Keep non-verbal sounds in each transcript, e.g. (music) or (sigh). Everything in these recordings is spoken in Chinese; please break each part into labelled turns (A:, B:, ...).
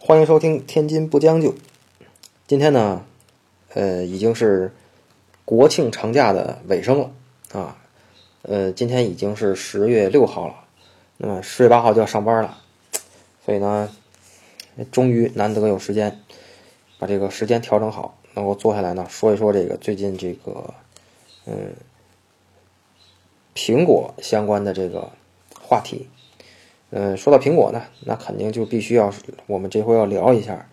A: 欢迎收听《天津不将就》。今天呢，呃，已经是国庆长假的尾声了啊。呃，今天已经是十月六号了，那么十月八号就要上班了，所以呢，终于难得有时间把这个时间调整好，能够坐下来呢说一说这个最近这个嗯苹果相关的这个话题。嗯，说到苹果呢，那肯定就必须要我们这回要聊一下，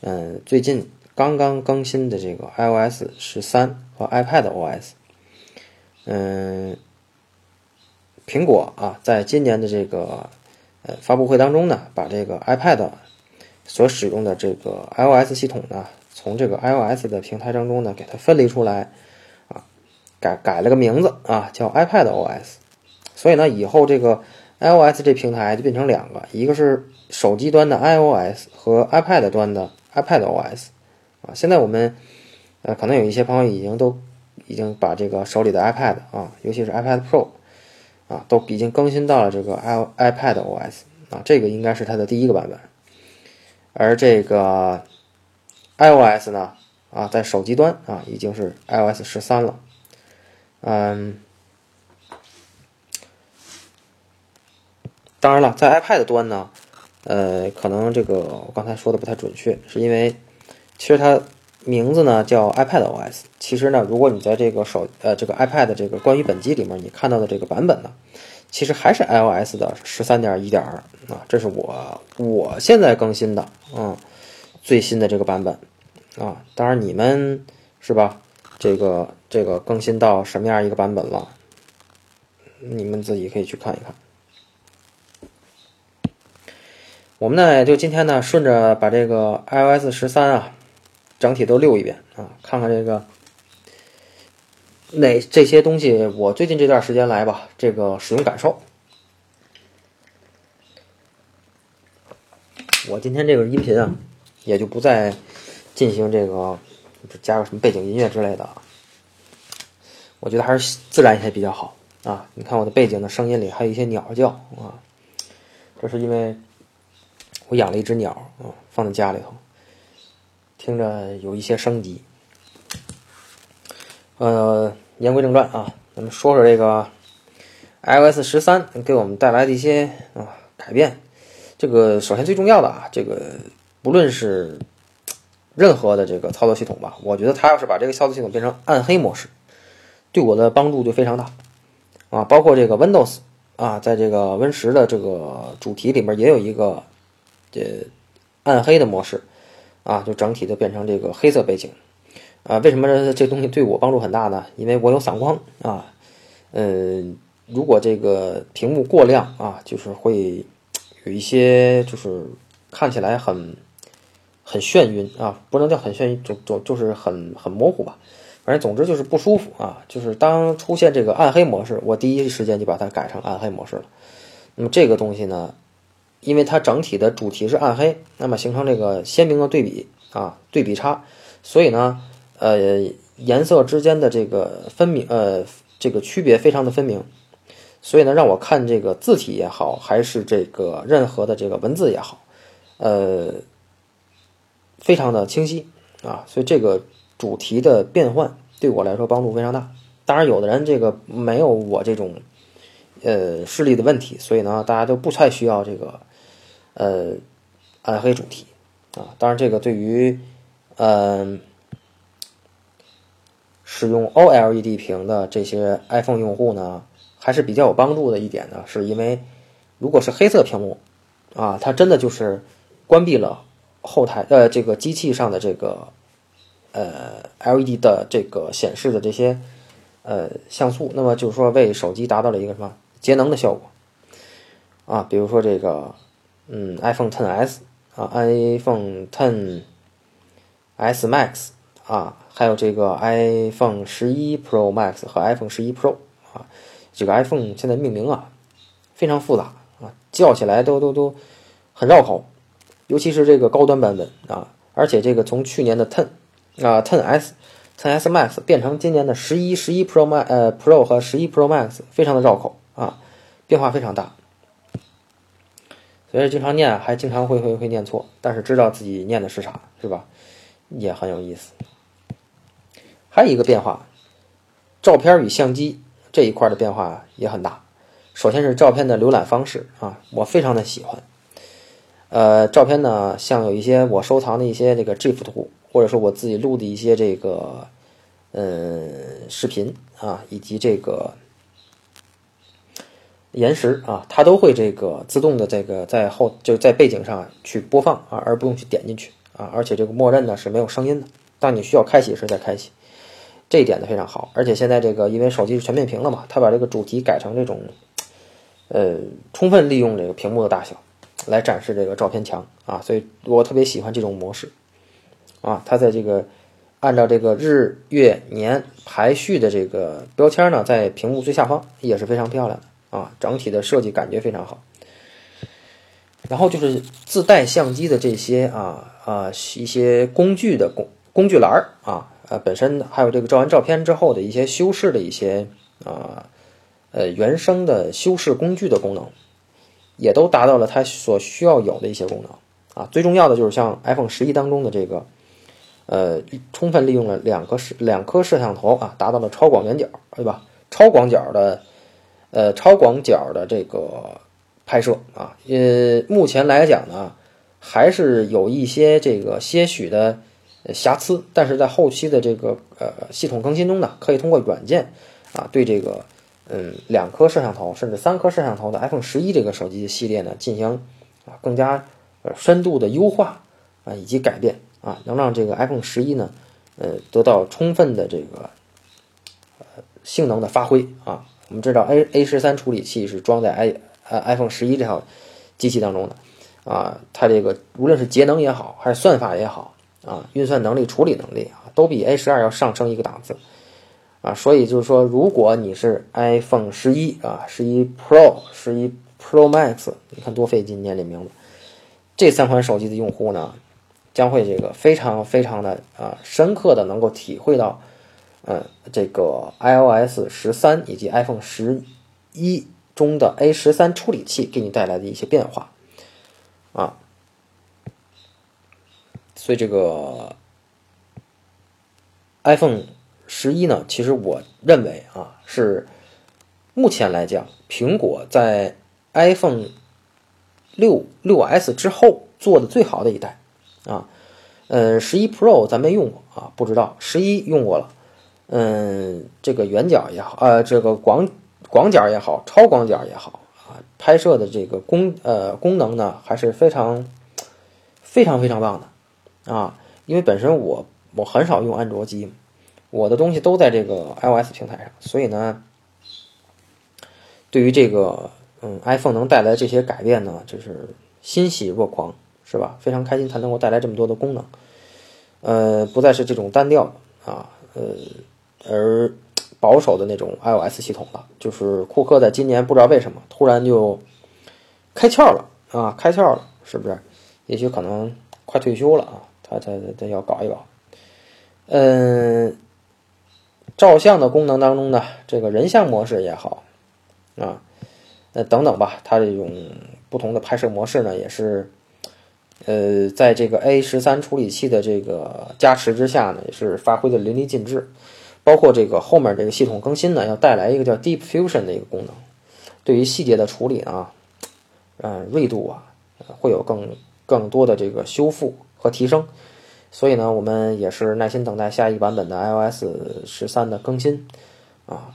A: 嗯，最近刚刚更新的这个 iOS 十三和 iPad OS。嗯，苹果啊，在今年的这个呃发布会当中呢，把这个 iPad 所使用的这个 iOS 系统呢，从这个 iOS 的平台当中呢，给它分离出来，啊，改改了个名字啊，叫 iPad OS。所以呢，以后这个。iOS 这平台就变成两个，一个是手机端的 iOS 和 iPad 端的 iPadOS，啊，现在我们呃可能有一些朋友已经都已经把这个手里的 iPad 啊，尤其是 iPad Pro 啊，都已经更新到了这个 i iPadOS 啊，这个应该是它的第一个版本，而这个 iOS 呢啊，在手机端啊已经是 iOS 十三了，嗯。当然了，在 iPad 端呢，呃，可能这个我刚才说的不太准确，是因为其实它名字呢叫 iPadOS。其实呢，如果你在这个手呃这个 iPad 这个关于本机里面你看到的这个版本呢，其实还是 iOS 的十三点一点二啊，这是我我现在更新的嗯最新的这个版本啊。当然你们是吧？这个这个更新到什么样一个版本了？你们自己可以去看一看。我们呢，也就今天呢，顺着把这个 iOS 十三啊，整体都溜一遍啊，看看这个哪这些东西，我最近这段时间来吧，这个使用感受。我今天这个音频啊，也就不再进行这个加个什么背景音乐之类的，我觉得还是自然一些比较好啊。你看我的背景的声音里还有一些鸟叫啊，这是因为。我养了一只鸟啊，放在家里头，听着有一些生机。呃，言归正传啊，咱们说说这个 iOS 十三给我们带来的一些啊改变。这个首先最重要的啊，这个不论是任何的这个操作系统吧，我觉得它要是把这个操作系统变成暗黑模式，对我的帮助就非常大啊。包括这个 Windows 啊，在这个 Win 十的这个主题里面也有一个。这暗黑的模式啊，就整体就变成这个黑色背景啊。为什么这东西对我帮助很大呢？因为我有散光啊。嗯，如果这个屏幕过亮啊，就是会有一些就是看起来很很眩晕啊，不能叫很眩晕，就就就是很很模糊吧。反正总之就是不舒服啊。就是当出现这个暗黑模式，我第一时间就把它改成暗黑模式了。那么这个东西呢？因为它整体的主题是暗黑，那么形成这个鲜明的对比啊，对比差，所以呢，呃，颜色之间的这个分明，呃，这个区别非常的分明，所以呢，让我看这个字体也好，还是这个任何的这个文字也好，呃，非常的清晰啊，所以这个主题的变换对我来说帮助非常大。当然，有的人这个没有我这种呃视力的问题，所以呢，大家都不太需要这个。呃，暗黑主题啊，当然这个对于嗯使用 OLED 屏的这些 iPhone 用户呢，还是比较有帮助的一点呢，是因为如果是黑色屏幕啊，它真的就是关闭了后台呃这个机器上的这个呃 LED 的这个显示的这些呃像素，那么就是说为手机达到了一个什么节能的效果啊，比如说这个。嗯，iPhone 10s 啊，iPhone 10s Max 啊，还有这个 iPhone 十一 Pro Max 和 iPhone 十一 Pro 啊，这个 iPhone 现在命名啊非常复杂啊，叫起来都都都很绕口，尤其是这个高端版本啊，而且这个从去年的 Ten 啊 10s、10s Max 变成今年的十一、十一 Pro Max 呃 Pro 和十一 Pro Max，非常的绕口啊，变化非常大。所以经常念，还经常会会会念错，但是知道自己念的是啥，是吧？也很有意思。还有一个变化，照片与相机这一块的变化也很大。首先是照片的浏览方式啊，我非常的喜欢。呃，照片呢，像有一些我收藏的一些这个 GIF 图，或者说我自己录的一些这个嗯视频啊，以及这个延时啊，它都会这个自动的这个在后就在背景上去播放啊，而不用去点进去啊，而且这个默认呢是没有声音的，当你需要开启时再开启，这一点呢非常好。而且现在这个因为手机是全面屏了嘛，它把这个主题改成这种呃充分利用这个屏幕的大小。来展示这个照片墙啊，所以我特别喜欢这种模式啊。它在这个按照这个日月年排序的这个标签呢，在屏幕最下方也是非常漂亮的啊，整体的设计感觉非常好。然后就是自带相机的这些啊啊一些工具的工工具栏儿啊呃本身还有这个照完照片之后的一些修饰的一些啊呃原生的修饰工具的功能。也都达到了它所需要有的一些功能啊，最重要的就是像 iPhone 十一当中的这个，呃，充分利用了两个摄两颗摄像头啊，达到了超广远角，对吧？超广角的，呃，超广角的这个拍摄啊，呃，目前来讲呢，还是有一些这个些许的瑕疵，但是在后期的这个呃系统更新中呢，可以通过软件啊，对这个。嗯，两颗摄像头甚至三颗摄像头的 iPhone 十一这个手机系列呢，进行啊更加呃深度的优化啊以及改变啊，能让这个 iPhone 十一呢呃得到充分的这个呃性能的发挥啊。我们知道 A A 十三处理器是装在 i 呃 iPhone 十一这套机器当中的啊，它这个无论是节能也好，还是算法也好啊，运算能力、处理能力啊，都比 A 十二要上升一个档次。啊，所以就是说，如果你是 iPhone 十一啊，十一 Pro、十一 Pro Max，你看多费劲念这名字，这三款手机的用户呢，将会这个非常非常的啊深刻的能够体会到，嗯，这个 iOS 十三以及 iPhone 十一中的 A 十三处理器给你带来的一些变化，啊，所以这个 iPhone。十一呢？其实我认为啊，是目前来讲，苹果在 iPhone 六六 S 之后做的最好的一代啊。嗯，十一 Pro 咱没用过啊，不知道。十一用过了，嗯，这个圆角也好，呃，这个广广角也好，超广角也好啊，拍摄的这个功呃功能呢，还是非常非常非常棒的啊。因为本身我我很少用安卓机。我的东西都在这个 iOS 平台上，所以呢，对于这个嗯 iPhone 能带来这些改变呢，就是欣喜若狂，是吧？非常开心它能够带来这么多的功能，呃，不再是这种单调啊，呃，而保守的那种 iOS 系统了。就是库克在今年不知道为什么突然就开窍了啊，开窍了，是不是？也许可能快退休了啊，他他他要搞一搞，嗯。照相的功能当中呢，这个人像模式也好，啊，那等等吧，它这种不同的拍摄模式呢，也是，呃，在这个 A 十三处理器的这个加持之下呢，也是发挥的淋漓尽致。包括这个后面这个系统更新呢，要带来一个叫 Deep Fusion 的一个功能，对于细节的处理啊，嗯，锐度啊，会有更更多的这个修复和提升。所以呢，我们也是耐心等待下一版本的 iOS 十三的更新，啊，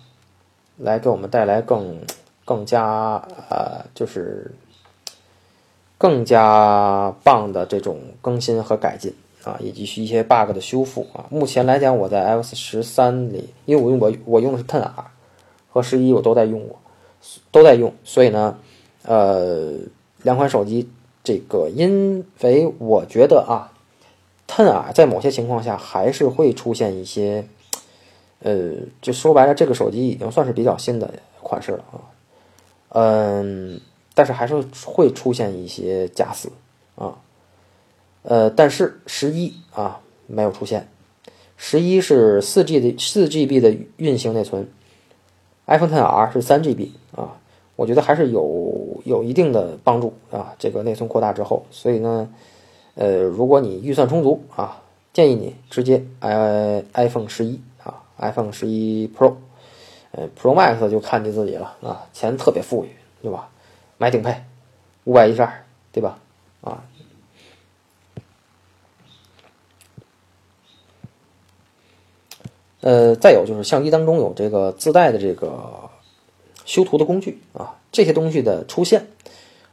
A: 来给我们带来更更加呃，就是更加棒的这种更新和改进啊，以及一些 bug 的修复啊。目前来讲，我在 iOS 十三里，因为我用我我用的是 Ten R 和十一，我都在用过，都在用，所以呢，呃，两款手机这个，因为我觉得啊。Ten R 在某些情况下还是会出现一些，呃，就说白了，这个手机已经算是比较新的款式了啊，嗯，但是还是会出现一些假死啊，呃，但是十一啊没有出现，十一是四 G 的四 GB 的运行内存，iPhone Ten R 是三 GB 啊，我觉得还是有有一定的帮助啊。这个内存扩大之后，所以呢，呃，如果你预算充足啊，建议你直接 i iPhone 十一啊，iPhone 十一 Pro，呃，Pro Max 就看你自己了啊，钱特别富裕，对吧？买顶配，五百一十二，对吧？啊。呃，再有就是相机当中有这个自带的这个修图的工具啊，这些东西的出现，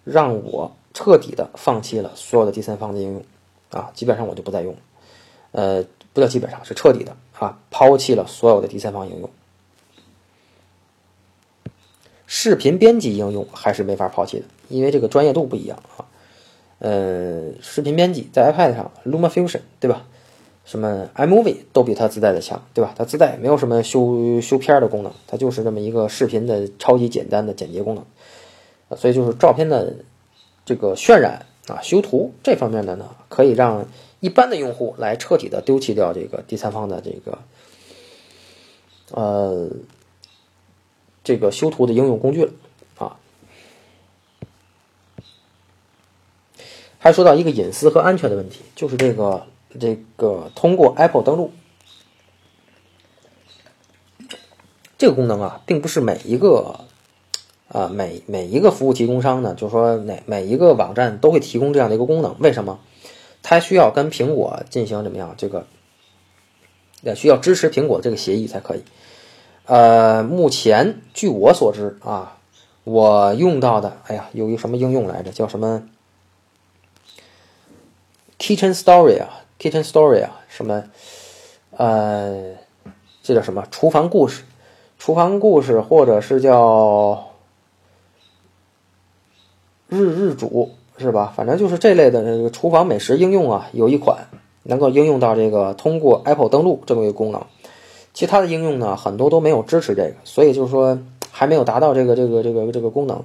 A: 让我彻底的放弃了所有的第三方的应用啊，基本上我就不再用，呃，不叫基本上是彻底的啊，抛弃了所有的第三方应用。视频编辑应用还是没法抛弃的，因为这个专业度不一样啊。呃，视频编辑在 iPad 上，LumaFusion 对吧？什么 iMovie 都比它自带的强，对吧？它自带没有什么修修片的功能，它就是这么一个视频的超级简单的剪辑功能，所以就是照片的这个渲染啊、修图这方面的呢，可以让一般的用户来彻底的丢弃掉这个第三方的这个呃这个修图的应用工具了啊。还说到一个隐私和安全的问题，就是这个。这个通过 Apple 登录这个功能啊，并不是每一个啊每每一个服务提供商呢，就是说哪每一个网站都会提供这样的一个功能。为什么？它需要跟苹果进行怎么样？这个也需要支持苹果这个协议才可以。呃，目前据我所知啊，我用到的，哎呀，有一个什么应用来着？叫什么 Kitchen Story 啊？Kitchen Story 啊，什么，呃，这叫什么？厨房故事，厨房故事，或者是叫日日煮，是吧？反正就是这类的这个厨房美食应用啊，有一款能够应用到这个通过 Apple 登录这么一个功能。其他的应用呢，很多都没有支持这个，所以就是说还没有达到这个这个这个这个功能。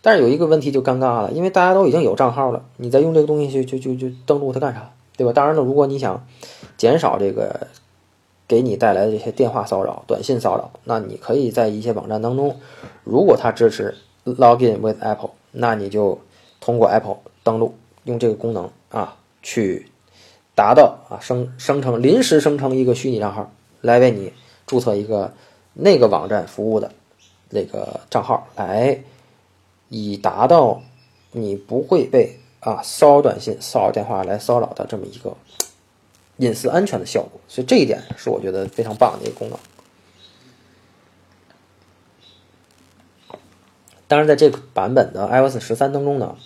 A: 但是有一个问题就尴尬了，因为大家都已经有账号了，你再用这个东西去就就就登录它干啥？对吧？当然了，如果你想减少这个给你带来的这些电话骚扰、短信骚扰，那你可以在一些网站当中，如果它支持 Login with Apple，那你就通过 Apple 登录，用这个功能啊，去达到啊生生成临时生成一个虚拟账号，来为你注册一个那个网站服务的那个账号，来以达到你不会被。啊，骚扰短信、骚扰电话来骚扰的这么一个隐私安全的效果，所以这一点是我觉得非常棒的一个功能。当然，在这个版本的 iOS 十三当中呢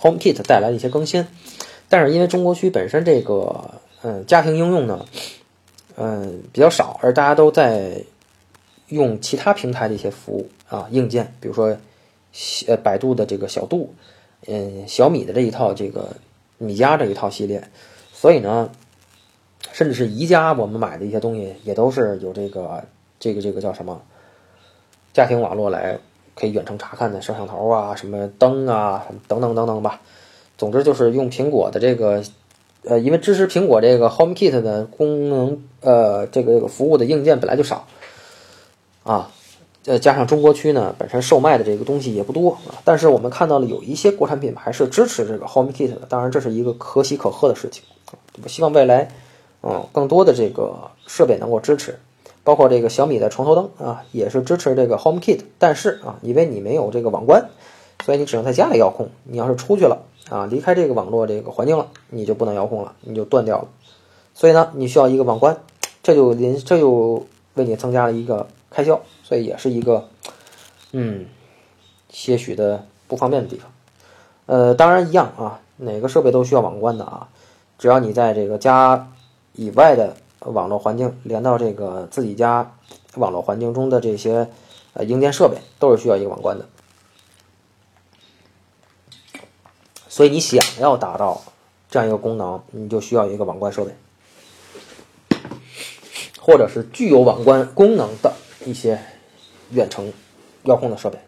A: ，HomeKit 带来了一些更新，但是因为中国区本身这个嗯家庭应用呢，嗯比较少，而大家都在用其他平台的一些服务啊硬件，比如说呃百度的这个小度。嗯，小米的这一套这个米家这一套系列，所以呢，甚至是宜家我们买的一些东西也都是有这个这个这个叫什么家庭网络来可以远程查看的摄像头啊、什么灯啊等等等等吧。总之就是用苹果的这个呃，因为支持苹果这个 HomeKit 的功能呃，这个这个服务的硬件本来就少啊。呃，加上中国区呢，本身售卖的这个东西也不多啊，但是我们看到了有一些国产品牌是支持这个 HomeKit 的，当然这是一个可喜可贺的事情我希望未来，嗯，更多的这个设备能够支持，包括这个小米的床头灯啊，也是支持这个 HomeKit，但是啊，因为你没有这个网关，所以你只能在家里遥控。你要是出去了啊，离开这个网络这个环境了，你就不能遥控了，你就断掉了。所以呢，你需要一个网关，这就临这就为你增加了一个开销。所以也是一个，嗯，些许的不方便的地方。呃，当然一样啊，哪个设备都需要网关的啊。只要你在这个家以外的网络环境连到这个自己家网络环境中的这些呃硬件设备，都是需要一个网关的。所以你想要达到这样一个功能，你就需要一个网关设备，或者是具有网关功能的一些。远程遥控的设备，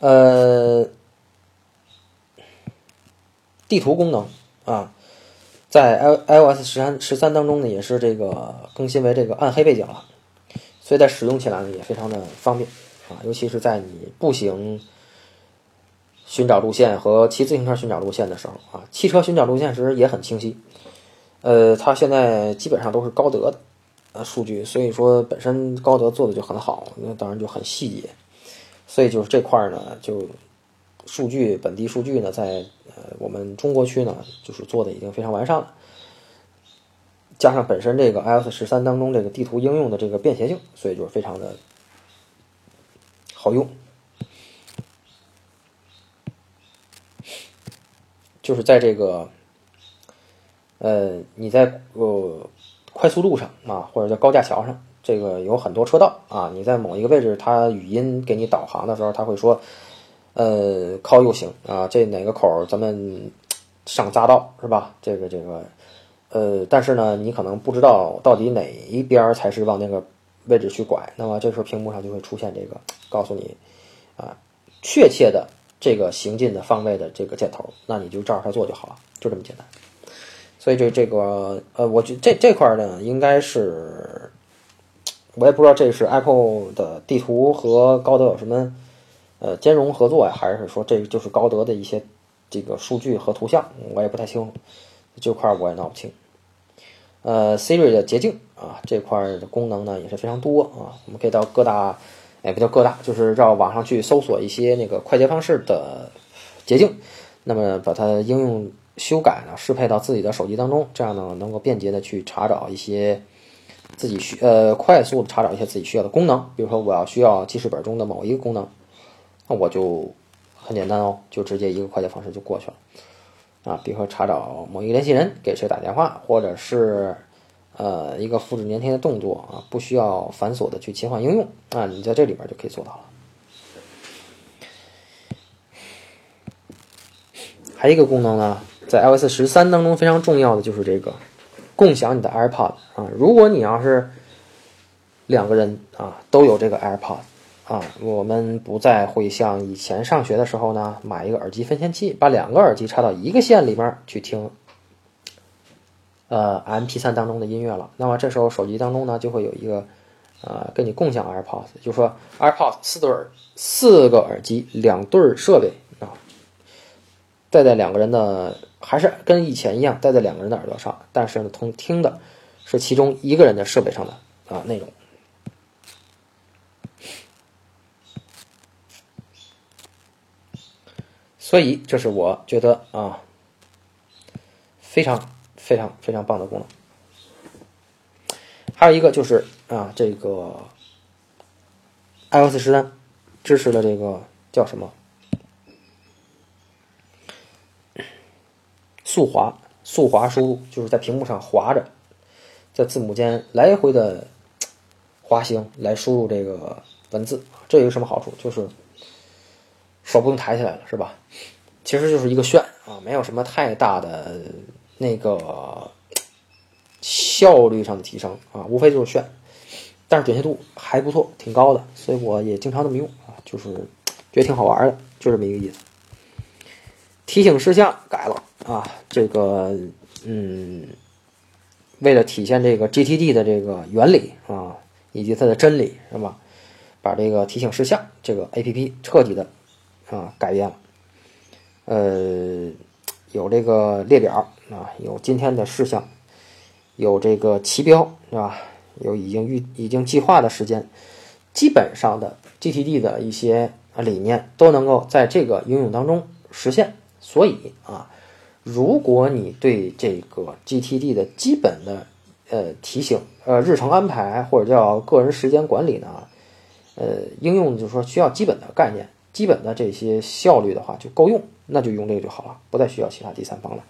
A: 呃，地图功能啊，在 i iOS 十三十三当中呢，也是这个更新为这个暗黑背景了。所以在使用起来呢也非常的方便啊，尤其是在你步行寻找路线和骑自行车寻找路线的时候啊，汽车寻找路线时也很清晰。呃，它现在基本上都是高德的呃数据，所以说本身高德做的就很好，那当然就很细节。所以就是这块呢，就数据本地数据呢，在呃我们中国区呢，就是做的已经非常完善了。加上本身这个 iOS 十三当中这个地图应用的这个便携性，所以就是非常的好用。就是在这个呃你在呃快速路上啊，或者叫高架桥上，这个有很多车道啊，你在某一个位置，它语音给你导航的时候，它会说呃靠右行啊，这哪个口咱们上匝道是吧？这个这个。呃，但是呢，你可能不知道到底哪一边才是往那个位置去拐，那么这时候屏幕上就会出现这个告诉你啊，确切的这个行进的方位的这个箭头，那你就照着它做就好了，就这么简单。所以这这个呃，我觉这这块呢，应该是我也不知道这是 Apple 的地图和高德有什么呃兼容合作呀，还是说这就是高德的一些这个数据和图像，我也不太清楚，这块我也闹不清。呃，Siri 的捷径啊，这块的功能呢也是非常多啊。我们可以到各大，哎，不叫各大，就是到网上去搜索一些那个快捷方式的捷径，那么把它应用修改呢，适配到自己的手机当中，这样呢能够便捷的去查找一些自己需呃快速的查找一些自己需要的功能。比如说我要需要记事本中的某一个功能，那我就很简单哦，就直接一个快捷方式就过去了。啊，比如说查找某一个联系人给谁打电话，或者是呃一个复制粘贴的动作啊，不需要繁琐的去切换应用啊，你在这里边就可以做到了。还有一个功能呢，在 iOS 十三当中非常重要的就是这个共享你的 AirPod 啊，如果你要是两个人啊都有这个 AirPod。啊，我们不再会像以前上学的时候呢，买一个耳机分线器，把两个耳机插到一个线里面去听，呃，MP3 当中的音乐了。那么这时候手机当中呢，就会有一个，呃，跟你共享 AirPods，就说 AirPods 四对儿，四个耳机，两对儿设备啊，戴在两个人的，还是跟以前一样戴在两个人的耳朵上，但是呢，同听的是其中一个人的设备上的啊内容。所以，这是我觉得啊，非常非常非常棒的功能。还有一个就是啊，这个 iOS 十三支持了这个叫什么速滑速滑输入，就是在屏幕上滑着，在字母间来回的滑行 (tsk) 来输入这个文字。这有什么好处？就是。手不用抬起来了，是吧？其实就是一个炫啊，没有什么太大的那个效率上的提升啊，无非就是炫。但是准确度还不错，挺高的，所以我也经常这么用啊，就是觉得挺好玩的，就这么一个意思。提醒事项改了啊，这个嗯，为了体现这个 GTD 的这个原理啊，以及它的真理，是吧？把这个提醒事项这个 APP 彻底的。啊，改变了，呃，有这个列表啊，有今天的事项，有这个旗标是吧？有已经预已经计划的时间，基本上的 GTD 的一些理念都能够在这个应用当中实现。所以啊，如果你对这个 GTD 的基本的呃提醒、呃日程安排或者叫个人时间管理呢，呃，应用就是说需要基本的概念。基本的这些效率的话就够用，那就用这个就好了，不再需要其他第三方了。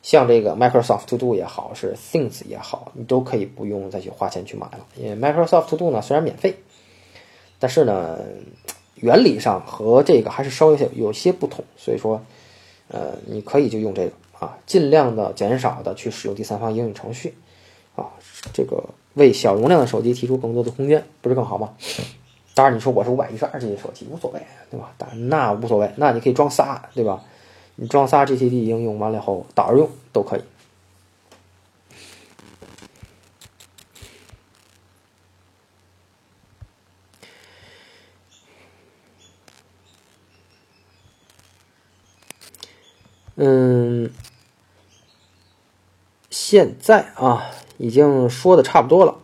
A: 像这个 Microsoft To Do 也好，是 Things 也好，你都可以不用再去花钱去买了。因为 Microsoft To Do 呢虽然免费，但是呢原理上和这个还是稍微有些不同，所以说呃你可以就用这个啊，尽量的减少的去使用第三方应用程序啊，这个为小容量的手机提出更多的空间，不是更好吗？当然，你说我是五百一十二 G 的手机无所谓，对吧？但那无所谓，那你可以装仨，对吧？你装仨 GTD 应用完了以后倒着用都可以。嗯，现在啊，已经说的差不多了。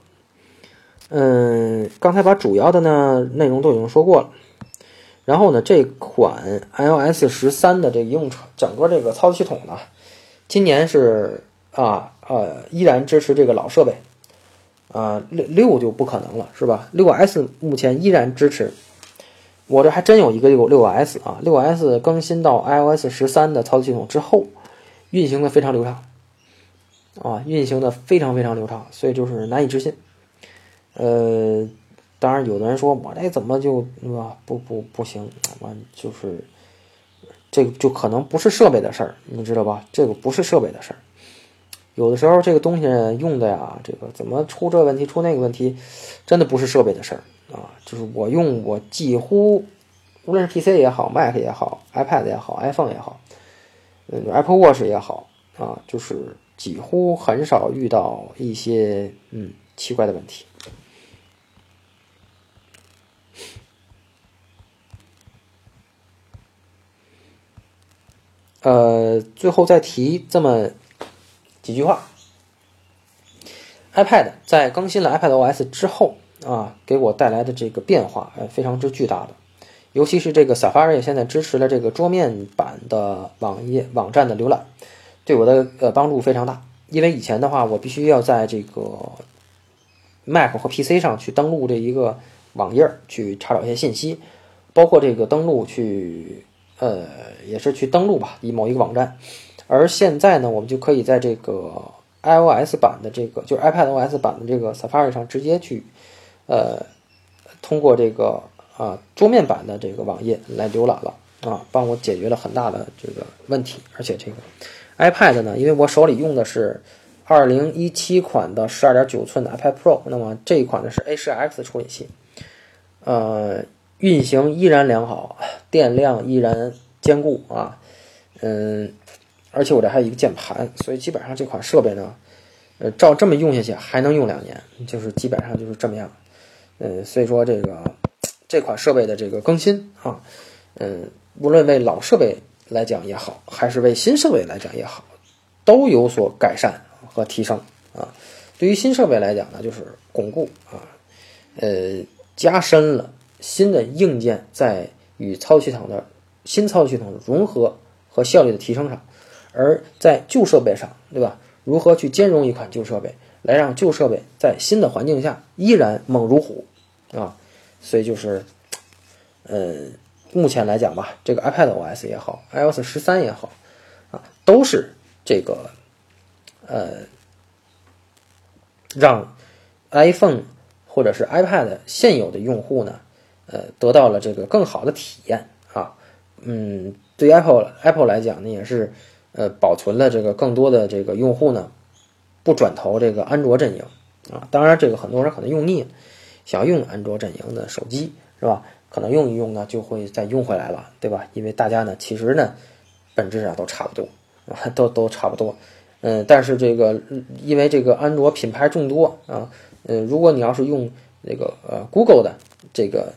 A: 嗯，刚才把主要的呢内容都已经说过了。然后呢，这款 iOS 十三的这个用整个这个操作系统呢，今年是啊呃依然支持这个老设备，啊六六就不可能了，是吧？六 S 目前依然支持。我这还真有一个六六 S 啊，六 S 更新到 iOS 十三的操作系统之后，运行的非常流畅，啊，运行的非常非常流畅，所以就是难以置信。呃，当然有的人说我这怎么就对吧？不不不行，完就是这个就可能不是设备的事儿，你知道吧？这个不是设备的事儿。有的时候这个东西用的呀，这个怎么出这问题出那个问题，真的不是设备的事儿。啊，就是我用我几乎，无论是 PC 也好，Mac 也好，iPad 也好，iPhone 也好，嗯，Apple Watch 也好，啊，就是几乎很少遇到一些嗯奇怪的问题。呃，最后再提这么几句话，iPad 在更新了 iPad OS 之后。啊，给我带来的这个变化，呃，非常之巨大的。尤其是这个 Safari 现在支持了这个桌面版的网页网站的浏览，对我的呃帮助非常大。因为以前的话，我必须要在这个 Mac 或 PC 上去登录这一个网页去查找一些信息，包括这个登录去，呃，也是去登录吧，以某一个网站。而现在呢，我们就可以在这个 iOS 版的这个，就是 iPadOS 版的这个 Safari 上直接去。呃，通过这个啊桌面版的这个网页来浏览了啊，帮我解决了很大的这个问题。而且这个 iPad 呢，因为我手里用的是二零一七款的十二点九寸的 iPad Pro，那么这一款呢是 A10X 处理器，呃，运行依然良好，电量依然坚固啊，嗯，而且我这还有一个键盘，所以基本上这款设备呢，呃，照这么用下去还能用两年，就是基本上就是这么样。嗯，所以说这个这款设备的这个更新啊，嗯，无论为老设备来讲也好，还是为新设备来讲也好，都有所改善和提升啊。对于新设备来讲呢，就是巩固啊，呃，加深了新的硬件在与操作系统的新操作系统融合和效率的提升上；而在旧设备上，对吧？如何去兼容一款旧设备？来让旧设备在新的环境下依然猛如虎，啊，所以就是，呃，目前来讲吧，这个 iPad OS 也好，iOS 十三也好，啊，都是这个，呃，让 iPhone 或者是 iPad 现有的用户呢，呃，得到了这个更好的体验啊，嗯，对 Apple Apple 来讲呢，也是，呃，保存了这个更多的这个用户呢。不转投这个安卓阵营啊，当然这个很多人可能用腻了，想用安卓阵营的手机是吧？可能用一用呢，就会再用回来了，对吧？因为大家呢，其实呢，本质上都差不多啊，都都差不多。嗯，但是这个因为这个安卓品牌众多啊，嗯，如果你要是用那个呃 Google 的这个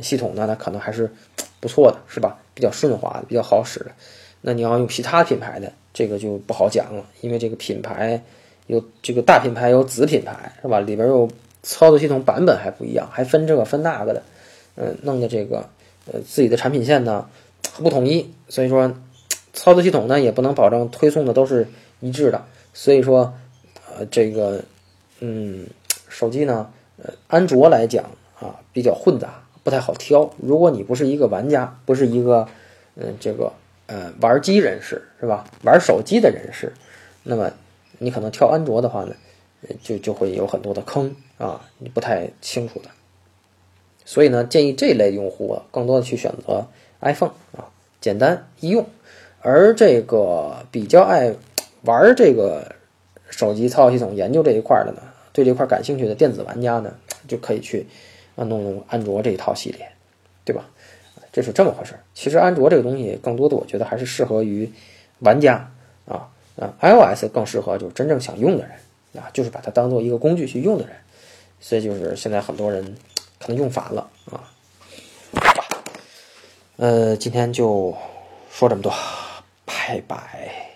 A: 系统呢，那可能还是不错的，是吧？比较顺滑的，比较好使的。那你要用其他品牌的，这个就不好讲了，因为这个品牌。有这个大品牌有子品牌是吧？里边有操作系统版本还不一样，还分这个分那个的，嗯，弄的这个呃自己的产品线呢不统一，所以说操作系统呢也不能保证推送的都是一致的，所以说呃这个嗯手机呢呃安卓来讲啊比较混杂，不太好挑。如果你不是一个玩家，不是一个嗯这个呃玩机人士是吧？玩手机的人士，那么。你可能跳安卓的话呢，就就会有很多的坑啊，你不太清楚的。所以呢，建议这类用户啊，更多的去选择 iPhone 啊，简单易用。而这个比较爱玩这个手机操作系统研究这一块的呢，对这块感兴趣的电子玩家呢，就可以去啊弄弄安卓这一套系列，对吧？这是这么回事儿。其实安卓这个东西，更多的我觉得还是适合于玩家啊。，iOS 更适合就是真正想用的人啊，就是把它当做一个工具去用的人，所以就是现在很多人可能用反了啊。好吧，呃，今天就说这么多，拜拜。